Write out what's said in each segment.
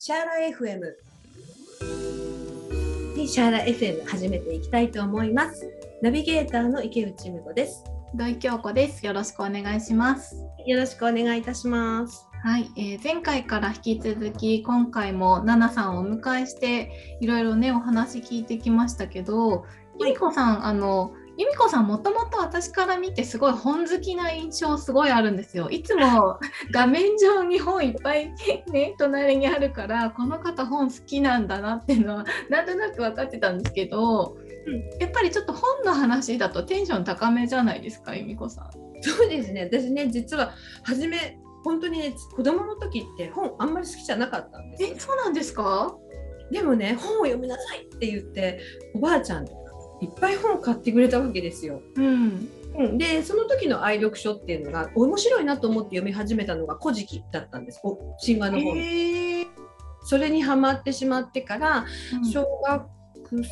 シャーラ FM シャーラ FM 始めていきたいと思います。ナビゲーターの池内美子です。土井京子です。よろしくお願いします。よろしくお願いいたします。はい、えー、前回から引き続き今回もナナさんをお迎えしていろいろねお話聞いてきましたけど、由美子さんあの由美子さんもともと私から見てすごい本好きな印象すごいあるんですよ。いつも 画面上に本いっぱいね隣にあるからこの方本好きなんだなっていうのはなんとなく分かってたんですけど、うん、やっぱりちょっと本の話だとテンション高めじゃないですか由美子さん。そうですね私ね実は初め本当にね子供の時って本あんまり好きじゃなかったんですえそうなんですか？でもね本を読みなさいって言っておばあちゃんといっぱい本を買ってくれたわけですよ。うん。うん、でその時の愛読書っていうのが面白いなと思って読み始めたのが「古事記」だったんです。神話の本。それにはまってしまってから、うん、小学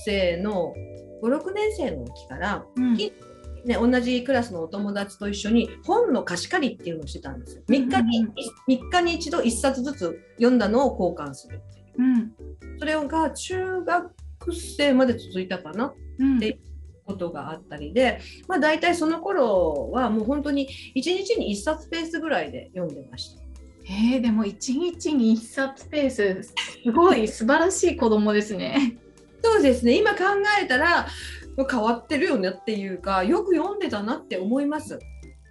生の56年生の時から、うん、ね、同じクラスのお友達と一緒に本の貸し借りっていうのをしてたんですよ。3日に,、3日に一度1冊ずつ読んだのを交換するっていう。うん、それが中学生まで続いたかなっていうことがあったりで、うん、まあ、大体その頃はもう本当に1日に1冊ペースぐらいで読んでました。えー、でも1日に1冊ペースすごい素晴らしい子供ですね。そうですね今考えたら変わってるよねっていうかよく読んでたなって思います。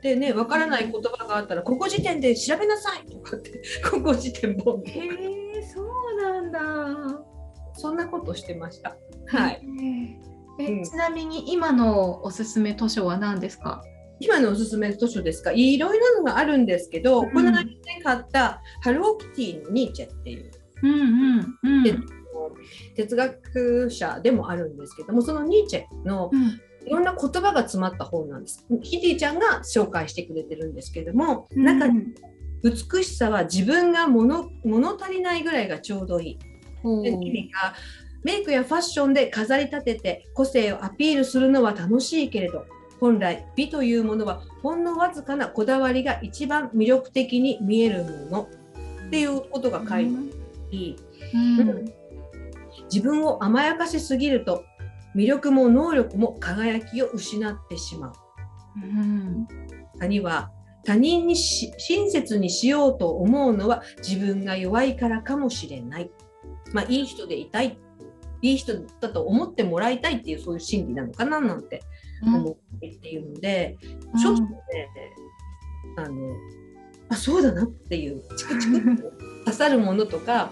でね分からない言葉があったら、ここ時点で調べなさいとかって ここ時点本へえそうなんだそんなことしてました。はい。え、うん、ちなみに今のおすすめ図書は何ですか？今のおすすめ図書ですか？いろいろなのがあるんですけど、うん、この間買ったハローキティのニーチェっていう、うんうんうん、哲学者でもあるんですけどもそのニーチェのいろんな言葉が詰まった本なんです。キティちゃんが紹介してくれてるんですけども、うん、中に美しさは自分が物物足りないぐらいがちょうどいい。で君がメイクやファッションで飾り立てて個性をアピールするのは楽しいけれど本来美というものはほんのわずかなこだわりが一番魅力的に見えるものっていうことが書いてあり、うんうん、自分を甘やかしすぎると魅力も能力も輝きを失ってしまう。うん、他には他人に親切にしようと思うのは自分が弱いからかもしれない。まあ、いい人でいたいいい人だと思ってもらいたいっていうそういう心理なのかななんて思ってっていうので、うん、ちょっとね、あのあそうだなっていうチクチクと刺さるものとか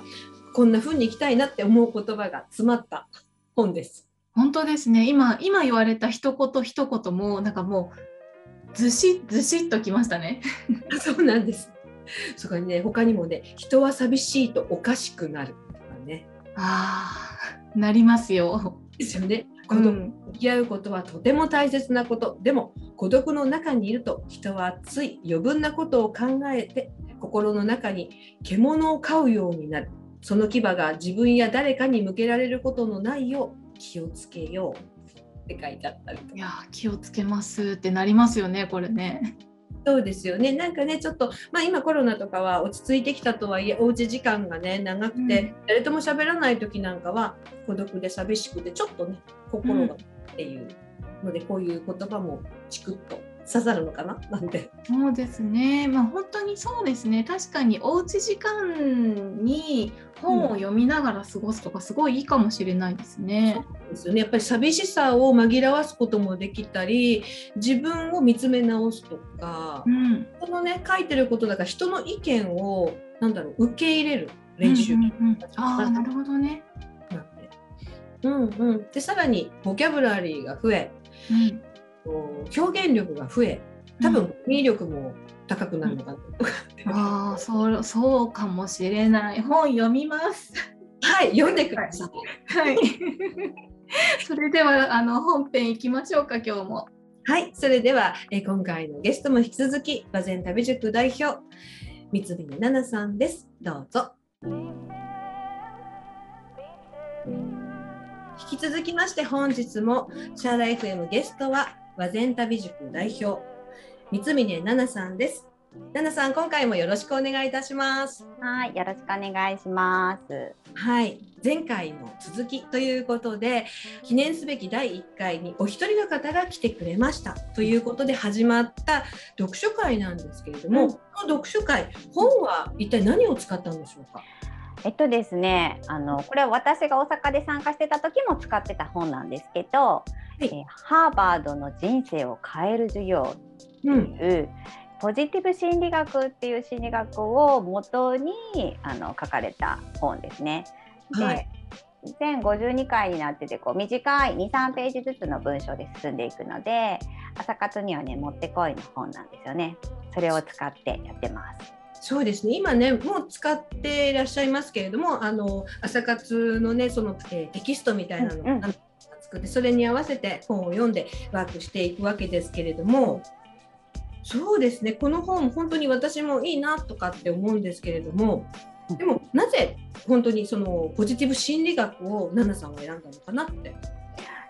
こんな風に生きたいなって思う言葉が詰まった本です。本当ですね今今言われた一言一言もなんかもうずしずしっときましたね。そうなんです。そこにね他にもね人は寂しいとおかしくなるとかね。ああなりますよ。ですよね。孤独向き合うことはとても大切なこと、でも孤独の中にいると人はつい余分なことを考えて心の中に獣を飼うようになるその牙が自分や誰かに向けられることのないよう気をつけようって書いてあったりいや気をつけますってなりますよねこれね。そうですよね。なんかねちょっと、まあ、今コロナとかは落ち着いてきたとはいえおうち時間がね長くて、うん、誰とも喋らない時なんかは孤独で寂しくてちょっとね心がっていうので、うん、こういう言葉もチクッと刺さるのかな？なんて。そうですね。まあ本当にそうですね。確かにおうち時間に本を読みながら過ごすとかすごいいいかもしれないですね。うん、ですよね。やっぱり寂しさを紛らわすこともできたり、自分を見つめ直すとか、うん、このね書いてることだから人の意見をなんだろう受け入れる練習。うんうんうん、ああなるほどね。うんうん、でさらにボキャブラリーが増え、うん表現力が増え多分魅力も高くなるのかなとか、うん、ああそうそうかもしれない。本読みます。はい読んでください。はい。それではあの本編いきましょうか今日も。はい。それではえ今回のゲストも引き続き和前旅塾代表三菱奈々さんです。どうぞ。引き続きまして本日もシャーラ FM ゲストは和前旅塾代表三峰奈々さんですナナさん、今回もよろしくお願いいたします。はい、よろしくお願いします。はい、前回の続きということで、記念すべき第1回にお一人の方が来てくれましたということで始まった読書会なんですけれども、うん、この読書会、本は一体何を使ったんでしょうか？えっとですね、あのこれは私が大阪で参加してた時も使ってた本なんですけど、はい、えハーバードの人生を変える授業という、うんポジティブ心理学っていう心理学を元にあの書かれた本ですね。で、はい、全52回になっててこう短い23ページずつの文章で進んでいくので朝活にはねもってこいの本なんですよね。それを使ってやってます。そうですね今ねもう使っていらっしゃいますけれどもあの朝活のねその、えー、テキストみたいなのが作って、それに合わせて本を読んでワークしていくわけですけれどもそうですねこの本本当に私もいいなとかって思うんですけれどもでもなぜ本当にそのポジティブ心理学を奈々さんは選んだのかなって。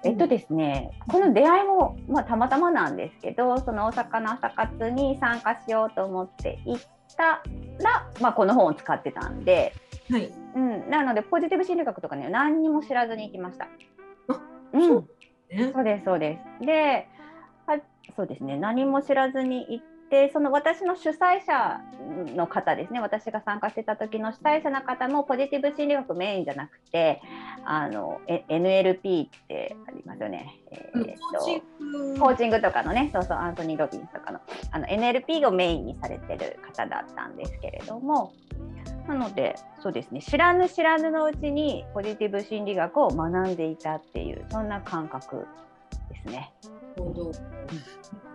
えっとですね、この出会いも、まあ、たまたまなんですけどその大阪の朝活に参加しようと思って行ったら、まあ、この本を使ってたんで、はい。うん、なのでポジティブ心理学とかね何にも知らずに行きました。あうん、そうそうですそうです。でそうですね。何も知らずに行ってその私の主催者の方ですね。私が参加してた時の主催者の方もポジティブ心理学メインじゃなくてあの NLP ってありますよね、えー、とコーチング。とかのねそうそうアントニー・ロビンスとかのあの NLP をメインにされてる方だったんですけれども。なのでそうですね。知らぬ知らぬのうちにポジティブ心理学を学んでいたっていうそんな感覚ですね。ほど。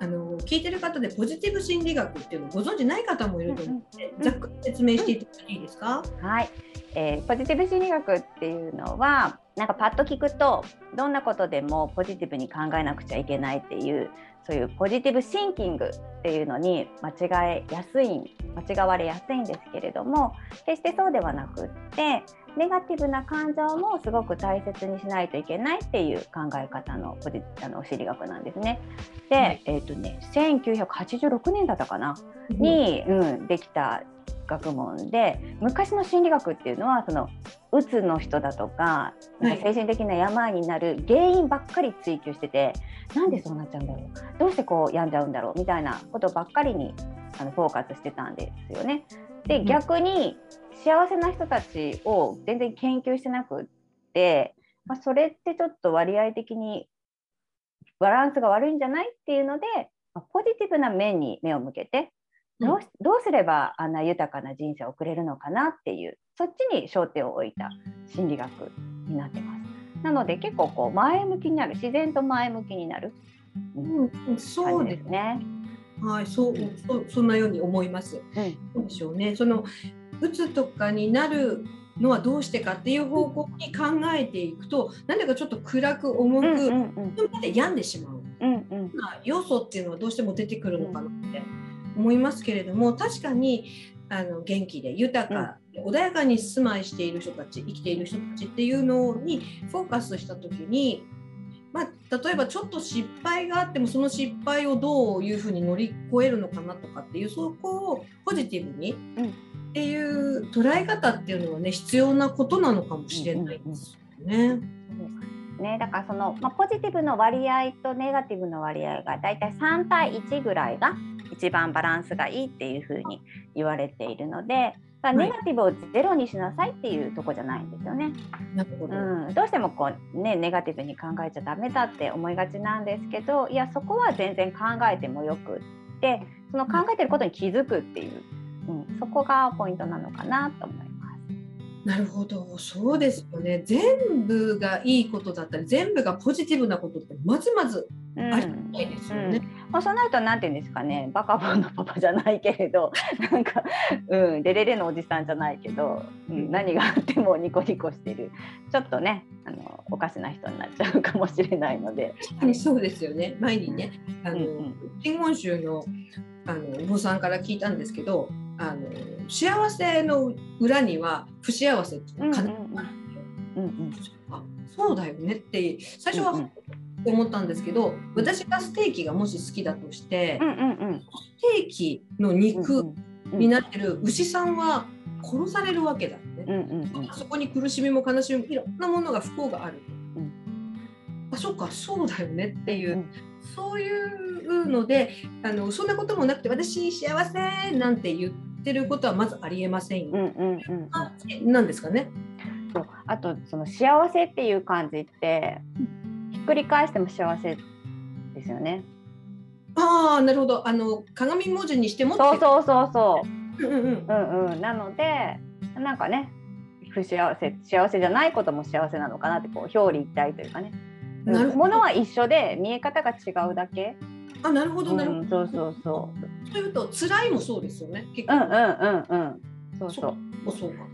あの聞いてる方でポジティブ心理学っていうのをご存じない方もいると思うので、ざっくり説明していただいていいですか、はい、えー、ポジティブ心理学っていうのはなんかパッと聞くとどんなことでもポジティブに考えなくちゃいけないっていうそういうポジティブシンキングっていうのに間違えやすい間違われやすいんですけれども決してそうではなくってネガティブな感情もすごく大切にしないといけないっていう考え方のポジあの心理学なんですね。で、はい、えっ、ー、とね1986年だったかな、に、うん、できた学問で昔の心理学っていうのはそのうつの人だとか精神的な病になる原因ばっかり追求してて、はい、なんでそうなっちゃうんだろう？どうしてこう病んじゃうんだろう？みたいなことばっかりにあのフォーカスしてたんですよね。で逆に幸せな人たちを全然研究してなくって、まあ、それってちょっと割合的にバランスが悪いんじゃないっていうので、まあ、ポジティブな面に目を向けてどうどうすればあんな豊かな人生を送れるのかなっていうそっちに焦点を置いた心理学になってます。なので結構こう前向きになる自然と前向きになる、うん、そうですね。はい、そう、そそんなように思います。うん、そうでしょうね。そのうつとかになるのはどうしてかっていう方向に考えていくとなんだかちょっと暗く重く、うんうんうん、で病んでしまう、うんうん、要素っていうのはどうしても出てくるのかなって思いますけれども確かにあの元気で豊か、うん、穏やかに住まいしている人たち生きている人たちっていうのにフォーカスした時にまあ、例えばちょっと失敗があってもその失敗をどういうふうに乗り越えるのかなとかっていうそこをポジティブにっていう捉え方っていうのはね必要なことなのかもしれないですよね。ね、だからその、まあ、ポジティブの割合とネガティブの割合がだいたい3対1ぐらいが一番バランスがいいっていうふうに言われているのでだネガティブをゼロにしなさいっていうとこじゃないんですよね。なるほどうん、どうしてもこう、ね、ネガティブに考えちゃダメだって思いがちなんですけどいやそこは全然考えてもよくってその考えてることに気づくっていううん、そこがポイントなのかなと思います。なるほど。そうですよね。全部がいいことだったり全部がポジティブなことってまずまずありないですよね。うん。うん、まあ、そうなると何て言うんですかね。バカボンのパパじゃないけれど。なんか、うん、デレレのおじさんじゃないけど、うん、何があってもニコニコしてる。ちょっとねあのおかしな人になっちゃうかもしれないので。そうですよね。前にねあの、うんうん、真言宗のあのお坊さんから聞いたんですけどあの幸せの裏には不幸せっていうのが必ずあるんですよ。そうだよねって最初は思ったんですけど私がステーキがもし好きだとして、うんうんうん、ステーキの肉になってる牛さんは殺されるわけだね、うんうんうん、そこに苦しみも悲しみもいろんなものが不幸がある、うん、あそっかそうだよねっていう、うん、そういうのであのそんなこともなくて私幸せなんて言ってることはまずありえませんよ。うんうんうん、なんですかね？そうあとその幸せっていう感じってひっくり返しても幸せですよね。ああなるほどあの鏡文字にしてもそうそうそうそう。うんうんうんうん、なのでなんかね不幸せ幸せじゃないことも幸せなのかなってこう表裏一体というかね。なるものは一緒で見え方が違うだけ。あなるほどなるほど、うん、そうそうそう。というと辛いもそうですよね。結構うんうんうんうん。そうそう。そうそうか。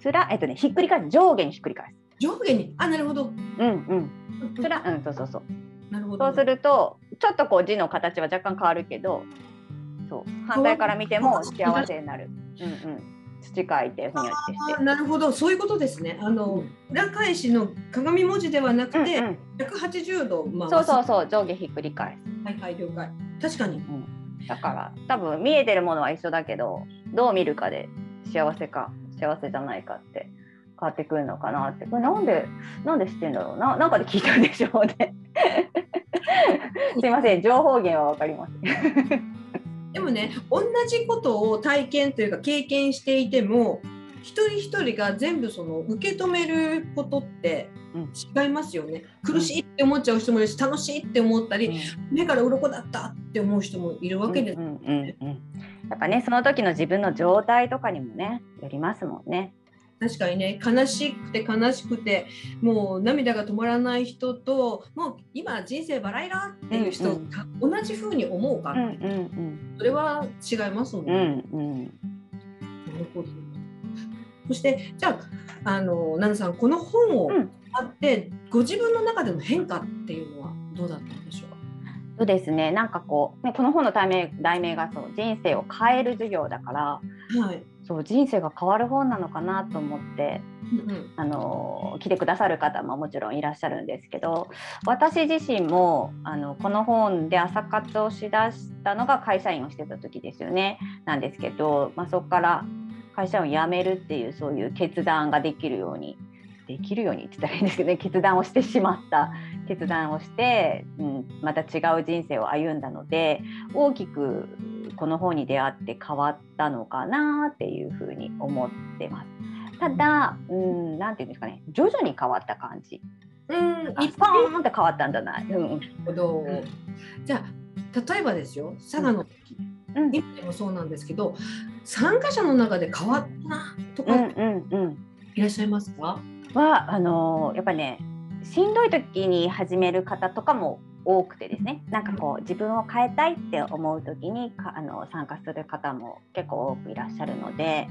つらえっとねひっくり返す上下にひっくり返す。上下に？あなるほど。うんうん。つらうんそうそうそう。なるほど、そうするとちょっとこう字の形は若干変わるけど、そう反対から見ても幸せになる。うんうん。土書いてふにゃってして。なるほどそういうことですね。あの、うん、裏返しの鏡文字ではなくて、うんうん、180度回そうそうそう上下ひっくり返す。はいはい了解。確かに。うん、だから多分見えてるものは一緒だけどどう見るかで幸せか幸せじゃないかって変わってくるのかなってこれなんでなんで知ってんだろうな？なんかで聞いたんでしょうね。すいません情報源は分かります。でもね同じことを体験というか経験していても一人一人が全部その受け止めることって違いますよね、うん、苦しいって思っちゃう人もいるし楽しいって思ったり、うん、目から鱗だったって思う人もいるわけで。す、ね、やっぱねその時の自分の状態とかにもねよりますもんね。確かにね。悲しくて悲しくてもう涙が止まらない人ともう今人生バラ色っていう人、うんうん、同じふうに思うか、うんうんうん、それは違いますもんね。うんうん、なるほどそしてじゃああの奈々さんこの本をあって、うん、ご自分の中での変化っていうのはどうだったんでしょう？かそうですね。なんかこう、ね、この本の題名題名がそう人生を変える授業だから、はい、そう人生が変わる本なのかなと思って、うんうん、あの来てくださる方ももちろんいらっしゃるんですけど私自身もあのこの本で朝活をしだしたのが会社員をしてた時ですよねなんですけど、まあ、そこから会社を辞めるっていうそういう決断ができるようにできるようにって言ったらいいんですけどね決断をしてしまった。決断をして、うん、また違う人生を歩んだので大きくこの本に出会って変わったのかなっていうふうに思ってます。ただ、うん、なんていうんですかね、徐々に変わった感じ。うん、一本って変わったんじゃない？うん、ほど。じゃあ、例えばですよ、佐賀の時、うん、今でもそうなんですけど、参加者の中で変わったなとか、いらっしゃいますか？はあのやっぱね、しんどい時に始める方とかも多くてですね。なんかこう自分を変えたいって思う時にあの参加する方も結構多くいらっしゃるので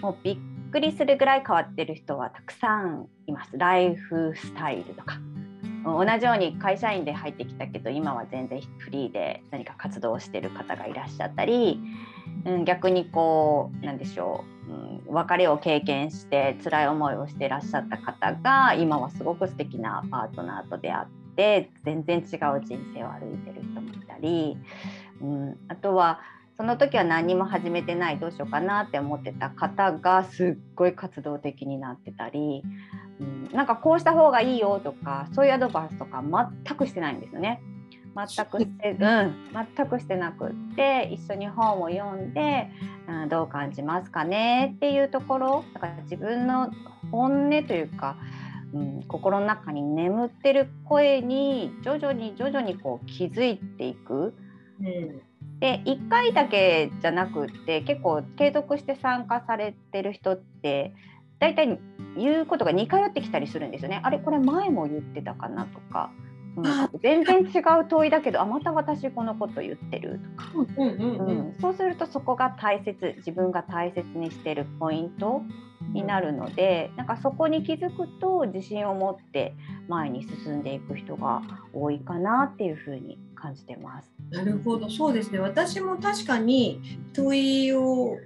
もうびっくりするぐらい変わってる人はたくさんいます。ライフスタイルとか。同じように会社員で入ってきたけど今は全然フリーで何か活動してる方がいらっしゃったり、うん、逆にこうなんでしょう、うん、別れを経験して辛い思いをしていらっしゃった方が今はすごく素敵なパートナーと出会って全然違う人生を歩いてる人もいたり、うん、あとはその時は何も始めてないどうしようかなって思ってた方がすっごい活動的になってたり、うん、なんかこうした方がいいよとかそういうアドバイスとか全くしてないんですよね。全くして、うん、全くしてなくって一緒に本を読んで、うん、どう感じますかね？っていうところだから自分の本音というかうん、心の中に眠ってる声に徐々に徐々にこう気づいていく。うん、で1回だけじゃなくって結構継続して参加されてる人って大体言うことが似通ってきたりするんですよね。あれこれ前も言ってたかなとか。うん、全然違う問いだけどあまた私このこと言ってるとか、そうするとそこが大切自分が大切にしてるポイントになるのでなんかそこに気づくと自信を持って前に進んでいく人が多いかなっていうふうに感じてます。なるほど。そうですね。私も確かに問いを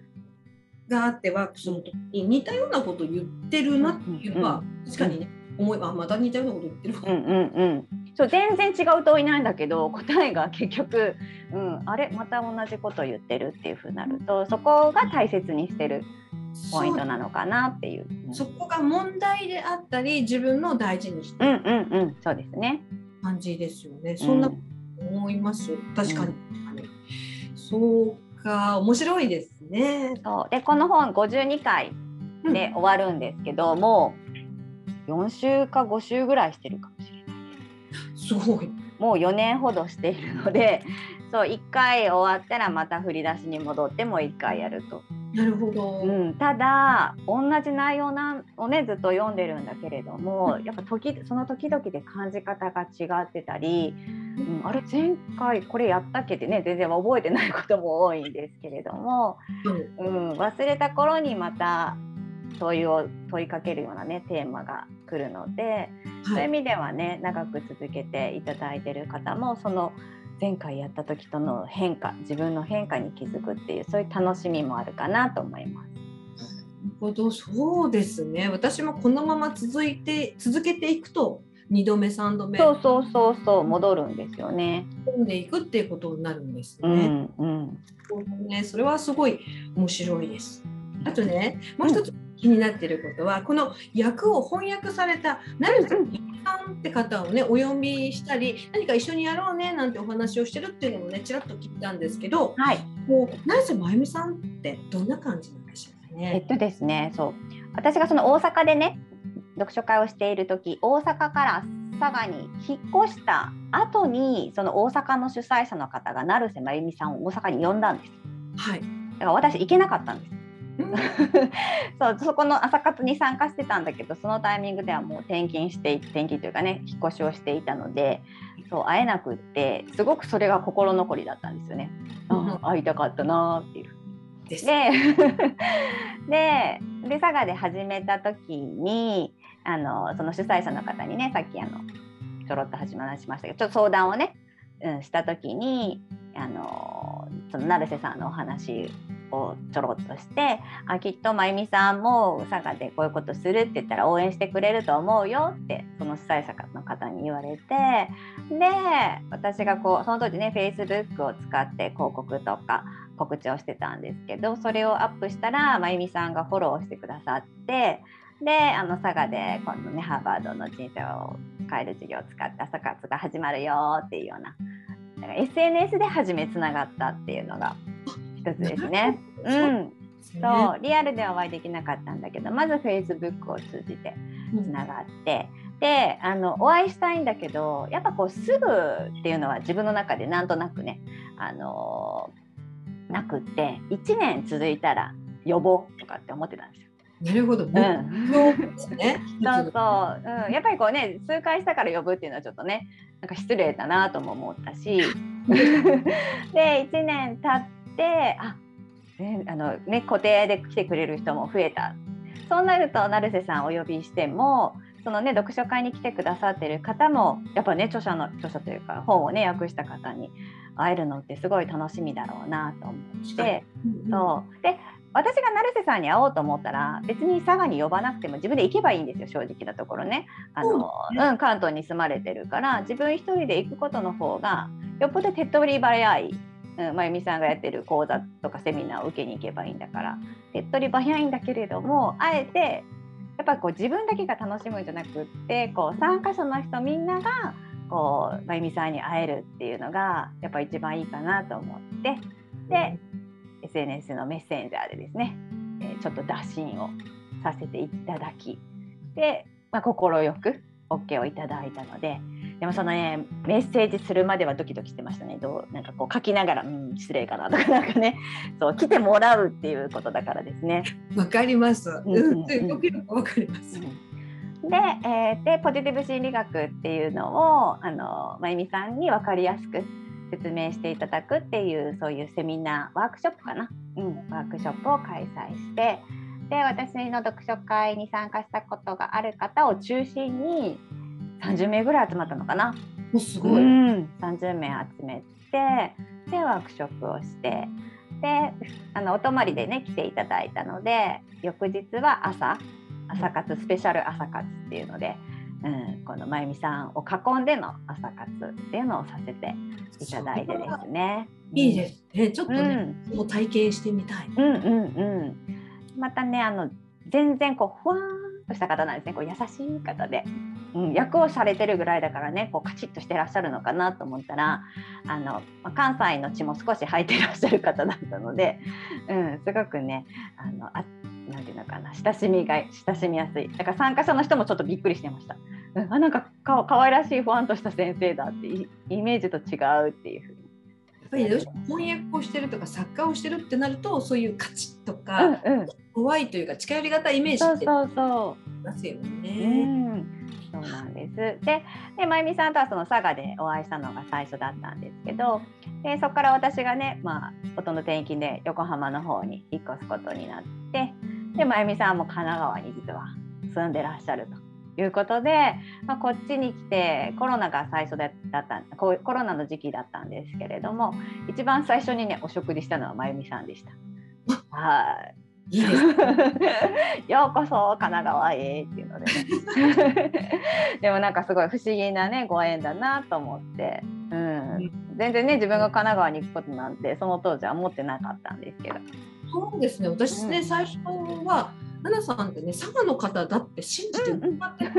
があってワークスの時に似たようなことを言ってるなっていうのは、確かにね思いあまた似たようなこと言ってる、うんうんうん、そう全然違う問いなんだけど答えが結局、うん、あれ？また同じこと言ってるっていうふうになるとそこが大切にしてるポイントなのかなっていう。そこが問題であったり自分の大事にしてる、うんうんうん、そうですね感じですよね。そんな思います？うん、確かに、うん、そうか面白いですね。そうでこの本52回で終わるんですけど、うん、もう4週か5週ぐらいしてるか。すごい。もう4年ほどしているので そう1回終わったらまた振り出しに戻ってもう1回やると。なるほど、うん、ただ同じ内容なんをねずっと読んでるんだけれどもやっぱ時その時々で感じ方が違ってたり、うん、あれ前回これやったっけってね全然覚えてないことも多いんですけれども、うん、うん、忘れた頃にまた問いを問いかけるようなねテーマが来るので、はい、そういう意味ではね長く続けていただいてる方もその前回やった時との変化自分の変化に気づくっていうそういう楽しみもあるかなと思います。なるほどそうですね私もこのまま続いて続けていくと2度目3度目そうそうそうそう戻るんですよね。戻んでいくっていうことになるんですね。うんうん、ねそれはすごい面白いです。あとねもう一つ、うん気になっていることはこの役を翻訳された成瀬さんって方をねお呼びしたり何か一緒にやろうねなんてお話をしてるっていうのもねちらっと聞いたんですけど、はい、もう成瀬真由美さんってどんな感じなんでしょうかね。えっとですねそう私がその大阪でね読書会をしている時大阪から佐賀に引っ越した後にその大阪の主催者の方が成瀬真由美さんを大阪に呼んだんです。はい、だから私行けなかったんです。そうそこの朝活に参加してたんだけどそのタイミングではもう転勤して転勤というかね引っ越しをしていたのでそう会えなくってすごくそれが心残りだったんですよね。あ会いたかったなっていう。でで で佐賀で始めた時にあのその主催者の方にねさっきあのちょろっと始まりましたけどちょっと相談をね、うん、した時にあのその成瀬さんのお話をちょろっとしてあきっと真由美さんも佐賀でこういうことするって言ったら応援してくれると思うよってその主催者の方に言われてで私がこうその当時ね Facebook を使って広告とか告知をしてたんですけどそれをアップしたら真由美さんがフォローしてくださってであの佐賀で今度ねハーバードの人生を変える授業を使った朝活が始まるよっていうような SNS で初めつながったっていうのが。一つですね。うん、そうリアルではお会いできなかったんだけどまず Facebook を通じてつながって、うん、であのお会いしたいんだけどやっぱこうすぐっていうのは自分の中でなんとなくねあのなくって1年続いたら呼ぼうとかって思ってたんですよ。なるほど。うん、そうね。そうそう、うん、やっぱりこうね、数回したから呼ぶっていうのはちょっとね、なんか失礼だなとも思ったし。で、1年経って、あ、ね、あのね固定で来てくれる人も増えた。そうなると成瀬さんお呼びしても。そのね読書会に来てくださってる方もやっぱね著者の著者というか本をね訳した方に会えるのってすごい楽しみだろうなと思って、そうで私が成瀬さんに会おうと思ったら別に佐賀に呼ばなくても自分で行けばいいんですよ正直なところねあの、うん、関東に住まれてるから自分一人で行くことの方がよっぽど手っ取り早い、うん、真由美さんがやってる講座とかセミナーを受けに行けばいいんだから。手っ取り早いんだけれどもあえてやっぱこう自分だけが楽しむんじゃなくってこう参加者の人みんながこう真由美さんに会えるっていうのがやっぱ一番いいかなと思って。で SNS のメッセンジャーでですね、ちょっと打診をさせていただき。で、まあ、快く OK をいただいたのででもそのねメッセージするまではドキドキしてましたねどうなんかこう書きながらうん失礼かなとか なんかねそう来てもらうっていうことだからですね。わかります。うん、わかります。で,、えー、でポジティブ心理学っていうのをあのまゆみさんに分かりやすく説明していただくっていうそういうセミナーワークショップかな、うん、ワークショップを開催してで私の読書会に参加したことがある方を中心に30名ぐらい集まったのかな。すごい、うん、30名集めてでワークショップをしてであのお泊まりでね来ていただいたので翌日は朝朝活スペシャル朝活っていうので、うん、このまゆみさんを囲んでの朝活っていうのをさせていただいてですね。いいですね、ちょっとね、うん、もう体験してみたい。うんうんうん。またねあの全然こうふわーんとした方なんですね。こう優しい方で、うん、役をされてるぐらいだからねこうカチッとしてらっしゃるのかなと思ったらあの関西の血も少し入ってらっしゃる方だったので、うん、すごくねあのあなんていうのかな親しみが親しみやすい。だから参加者の人もちょっとびっくりしてました、うん、あなんかかかわいらしいふわんとした先生だってイメージと違うっていうふうに。やっぱりどうしても翻訳をしてるとか作家をしてるってなるとそういう価値とか、うんうん、怖いというか近寄りがたいイメージってそうそうそう。ますよね。うんそうなんです。で、でまゆみさんとはその佐賀でお会いしたのが最初だったんですけど、でそこから私がね、まあ夫の転勤で横浜の方に引っ越すことになって、でまゆみさんも神奈川に実は住んでらっしゃるということで、まあ、こっちに来てコロナが最初だったコロナの時期だったんですけれども一番最初にねお食事したのはまゆみさんでした。はいいいですようこそ神奈川へっていうのでね。でもなんかすごい不思議なねご縁だなと思って、うん、全然ね自分が神奈川に行くことなんてその当時は思ってなかったんですけど。そうですね。私ね、うん、最初は奈々さんってね佐賀の方だって信じて伺って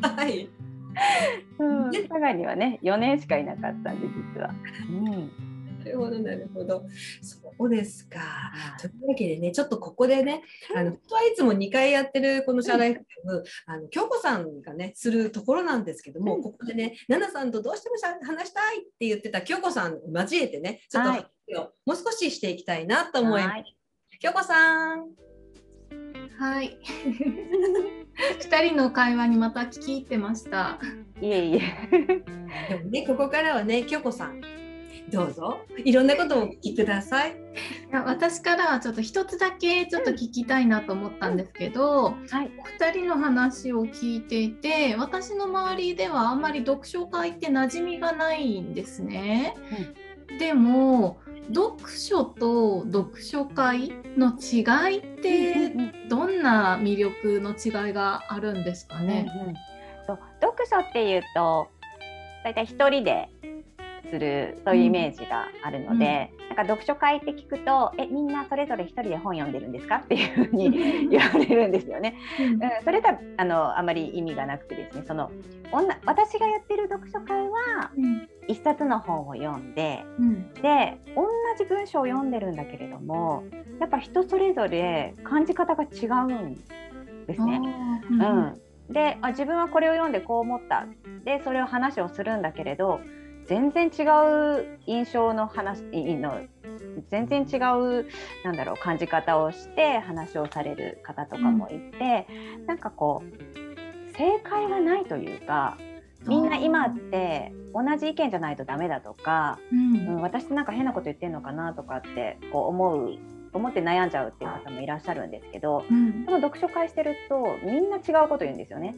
た、はい。うん、佐賀にはね4年しかいなかったんで実は。うん。なるほど、なるほど。そうですか。というわけでね、ちょっとここでね、あの、とはいつも2回やってるこの社内フム、あの、京子さんがね、するところなんですけども、ここでね、奈々さんとどうしても話したいって言ってた京子さんを交えてね、ちょっと、はい、もう少ししていきたいなと思います。京子さん。はい。二人の会話にまた聞き入ってました。いえいえ。でもね、ここからはね、京子さん。どうぞ。いろんなことをお聞きください。いや私からはちょっと一つだけちょっと聞きたいなと思ったんですけど、うん。はい、お二人の話を聞いていて私の周りではあんまり読書会って馴染みがないんですね。うん、でも読書と読書会の違いってどんな魅力の違いがあるんですかね、うんうん、読書っていうと大体一人でするそういうイメージがあるので、うん、なんか読書会って聞くと「えみんなそれぞれ一人で本読んでるんですか?」っていうふうに 言われるんですよね。うん、それがあのあまり意味がなくてですねその私がやってる読書会は、一冊の本を読んで、うん、で同じ文章を読んでるんだけれどもやっぱ人それぞれ感じ方が違うんですね。うん、であ自分はこれを読んでこう思ったでそれを話をするんだけれど全然違う印象の話の全然違うなんだろう感じ方をして話をされる方とかもいて、うん、なんかこう正解がないというかみんな今って同じ意見じゃないとダメだとか、うん、うん、私なんか変なこと言ってんのかなとかってこう思う思って悩んじゃうっていう方もいらっしゃるんですけど、うん、その読書会してるとみんな違うこと言うんですよね。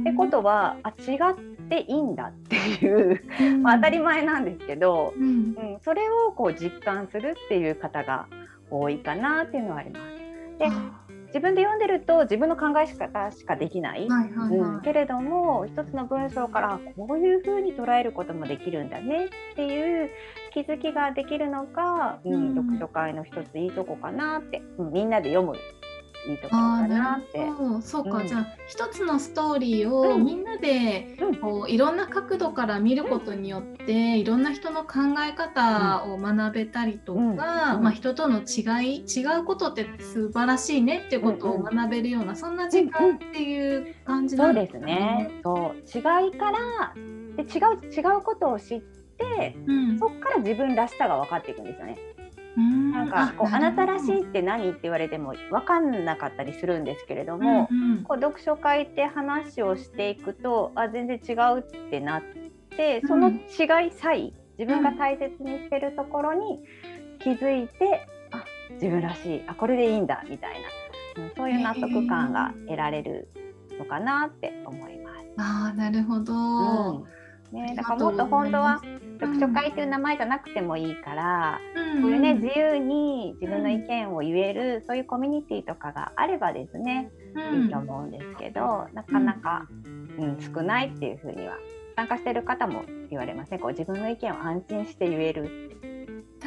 ってことはあ違っていいんだっていう、まあ、当たり前なんですけど、うん、うん、それをこう実感するっていう方が多いかなっていうのはあります。で自分で読んでると自分の考え方しかできない、けれども一つの文章からこういうふうに捉えることもできるんだねっていう気づきができるのが、うん、読書会の一ついいとこかなって、うん、みんなで読むいいところかなって。そうか、うん、じゃあ一つのストーリーをみんなでこういろんな角度から見ることによっていろんな人の考え方を学べたりとか、まあ、人との違い違うことって素晴らしいねっていうことを学べるような、そんな時間っていう感じなんですね。そうですね。そう。違いからで違う違うことを知って、うん、そこから自分らしさが分かっていくんですよね。なんかこうあなたらしいって何って言われても分かんなかったりするんですけれども、うんうん、こう読書会って話をしていくとあ全然違うってなってその違いさえ自分が大切にしてるところに気づいて、うん、あ自分らしいあこれでいいんだみたいな、うん、そういう納得感が得られるのかなって思います。あなるほど、うんね、だからもっと本当は読書会という名前じゃなくてもいいから、うん、こういうね自由に自分の意見を言える、そういうコミュニティとかがあればですね、いいと思うんですけどなかなか、うん、少ないっていうふうには参加してる方も言われますね。こう自分の意見を安心して言える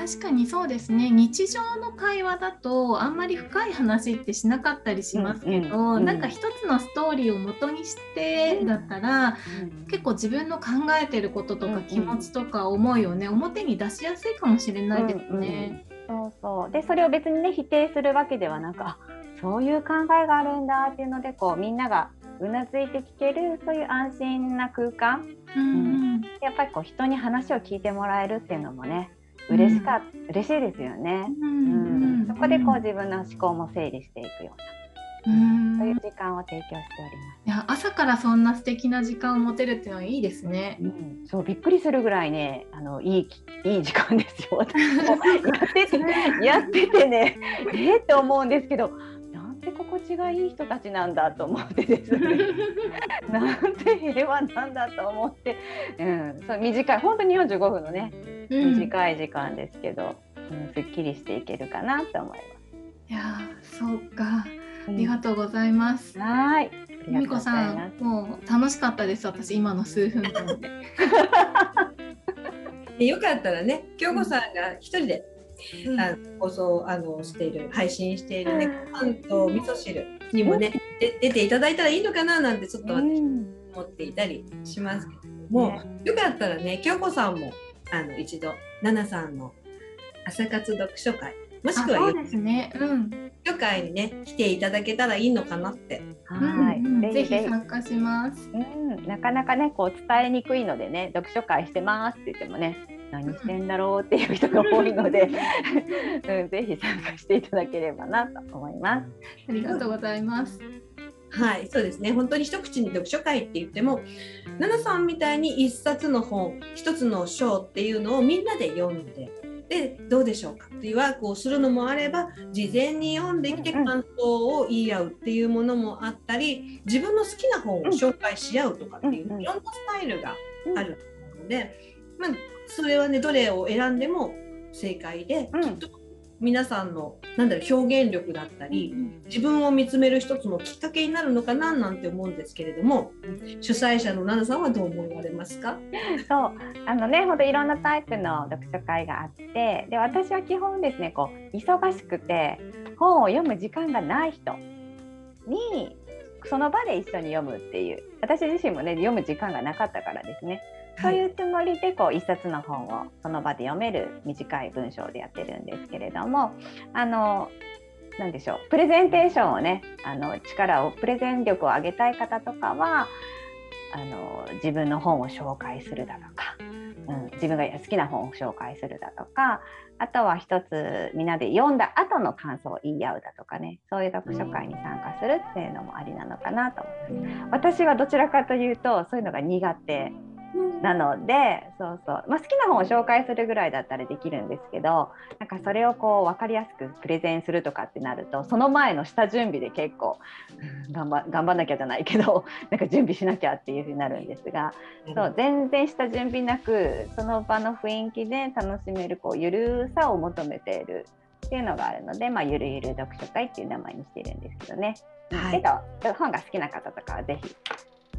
確かにそうですね。日常の会話だとあんまり深い話ってしなかったりしますけど、うんうん、なんか一つのストーリーを元にしてだったら、うん、結構自分の考えてることとか気持ちとか思いをね表に出しやすいかもしれないですね。うんうん、そうそう。でそれを別にね否定するわけではなくそういう考えがあるんだっていうのでこうみんながうなずいて聞けるそういう安心な空間、うん、うん、やっぱりこう人に話を聞いてもらえるっていうのもね嬉しか、うん、嬉しいですよね、うん、そこでこう自分の思考も整理していくような。うんそういう時間を提供しております。いや朝からそんな素敵な時間を持てるっていうのはいいですね。うん、そうびっくりするぐらいねあのいいいい時間ですよ。やっててやっててねえー、って思うんですけど。て心地がいい人たちなんだと思ってですね なんて平和なんだと思って、うん、そう短い本当に45分のね短い時間ですけど、うん、すっきりしていけるかなと思います。いやそうかありがとうございます。はい。由美子さん、もう楽しかったです。私今の数分間 で。よかったらね、京子さんが一人で、うん、あ放送あのしている配信しているね、パンと味噌汁にもね、で出ていただいたらいいのかななんてちょっと私思っていたりしますけども、ね、よかったらね、京子さんもあの一度奈々さんの朝活読書会もしくはそうですね、うん、読書会にね来ていただけたらいいのかなって。はい、うんうん、ぜひ参加します。うん、なかなかねこう伝えにくいのでね読書会してますって言ってもね何してんだろうっていう人が多いので、うん、ぜひ参加していただければなと思います。ありがとうございます。はい、そうですね。本当に一口に読書会って言っても、奈々さんみたいに一冊の本、一つの章っていうのをみんなで読んで、でどうでしょうかっていうワークをするのもあれば事前に読んできて感想を言い合うっていうものもあったり自分の好きな本を紹介し合うとかっていういろんなスタイルがあるので、まあ、それはねどれを選んでも正解で、きっと皆さんのなんだろう表現力だったり、自分を見つめる一つのきっかけになるのかななんて思うんですけれども、主催者の奈々さんはどう思われますか？そう。あのね本当いろんなタイプの読書会があってで私は基本ですねこう忙しくて本を読む時間がない人にその場で一緒に読むっていう。私自身もね読む時間がなかったからですねそういうつもりでこう一冊の本をその場で読める短い文章でやってるんですけれどもあの何でしょうプレゼンテーションをねあの力をプレゼン力を上げたい方とかはあの自分の本を紹介するだとか、うん、自分が好きな本を紹介するだとかあとは一つみんなで読んだ後の感想を言い合うだとかねそういう読書会に参加するっていうのもありなのかなと思います。私はどちらかというとそういうのが苦手なのでそうそう、まあ、好きな本を紹介するぐらいだったらできるんですけどなんかそれをこう分かりやすくプレゼンするとかってなるとその前の下準備で結構頑張頑張んなきゃじゃないけど なんか準備しなきゃっていうふうになるんですが、そう全然下準備なくその場の雰囲気で楽しめるこうゆるさを求めているっていうのがあるので、まあ、ゆるゆる読書会っていう名前にしているんですけどね。はい、けど本が好きな方とかはぜひ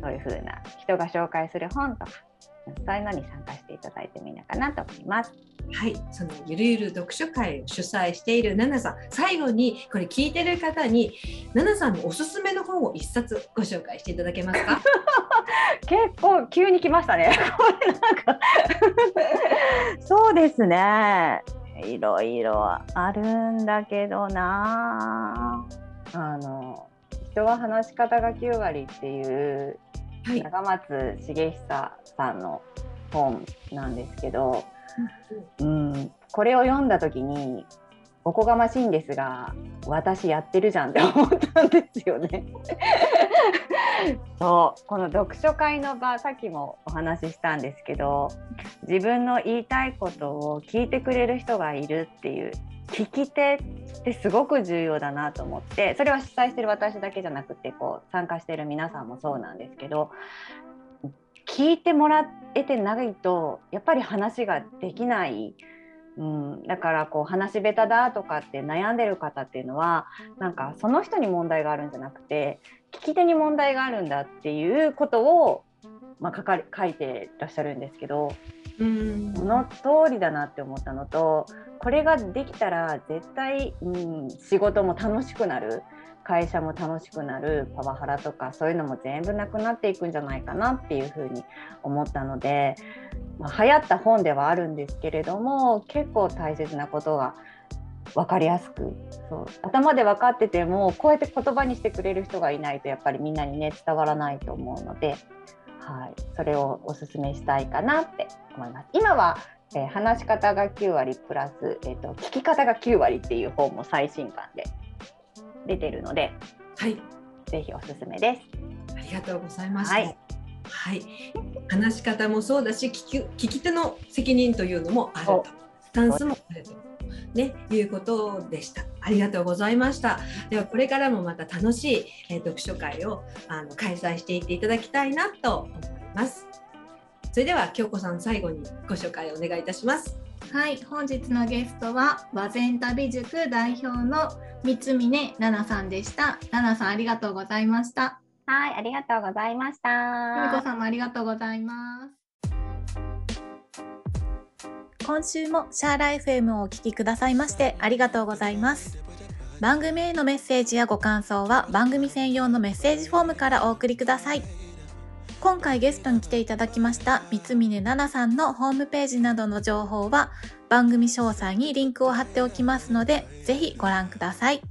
そういう風な人が紹介する本とかそういうのに参加していただいてもいいのかなと思います。はい、そのゆるゆる読書会を主催しているナナさん、最後にこれ聞いてる方にナナさんのおすすめの本を一冊ご紹介していただけますか？結構急に来ましたね。そうですね。いろいろあるんだけどな。あの人は話し方が9割っていう長松茂久さんの本なんですけど、うん、これを読んだ時におこがましいんですが私やってるじゃんって思ったんですよね。そう。この読書会の場さっきもお話ししたんですけど自分の言いたいことを聞いてくれる人がいるっていう聞き手ってすごく重要だなと思ってそれは主催してる私だけじゃなくてこう参加してる皆さんもそうなんですけど聞いてもらえてないとやっぱり話ができない。うん、だからこう話し下手だとかって悩んでる方っていうのはなんかその人に問題があるんじゃなくて聞き手に問題があるんだっていうことを、まあ、書かれ書いてらっしゃるんですけどうん。その通りだなって思ったのとこれができたら絶対、うん、仕事も楽しくなる会社も楽しくなるパワハラとかそういうのも全部なくなっていくんじゃないかなっていうふうに思ったので、まあ、流行った本ではあるんですけれども結構大切なことが分かりやすくそう頭で分かっててもこうやって言葉にしてくれる人がいないとやっぱりみんなにね伝わらないと思うので、はい、それをおすすめしたいかなって思います。今はえー、話し方が9割プラス、えーと、聞き方が9割っていう本も最新刊で出てるので、はい、ぜひおすすめです。ありがとうございます。はい、はい、話し方もそうだし聞き聞き手の責任というのもあるとスタンスもあると。ね、いうことでした。ありがとうございました。ではこれからもまた楽しい、えー、読書会をあの開催していっていただきたいなと思います。それでは京子さん最後にご紹介お願いいたします。はい、本日のゲストは和前旅塾代表の三峰奈々さんでした。奈々さんありがとうございました。はい、ありがとうございました。由美子さんもありがとうございます。今週もシャーライフ m をお聞きくださいましてありがとうございます。番組へのメッセージやご感想は番組専用のメッセージフォームからお送りください。今回ゲストに来ていただきました三峰奈々さんのホームページなどの情報は番組詳細にリンクを貼っておきますのでぜひご覧ください。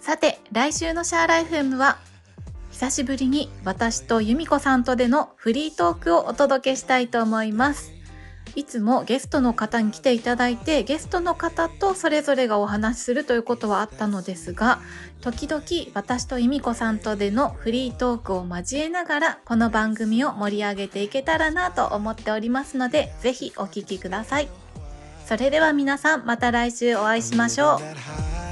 さて来週のシャーライフ M は久しぶりに私と由美子さんとでのフリートークをお届けしたいと思います。いつもゲストの方に来ていただいてゲストの方とそれぞれがお話しするということはあったのですが時々私と由美子さんとでのフリートークを交えながらこの番組を盛り上げていけたらなと思っておりますのでぜひお聴きください。それでは皆さんまた来週お会いしましょう。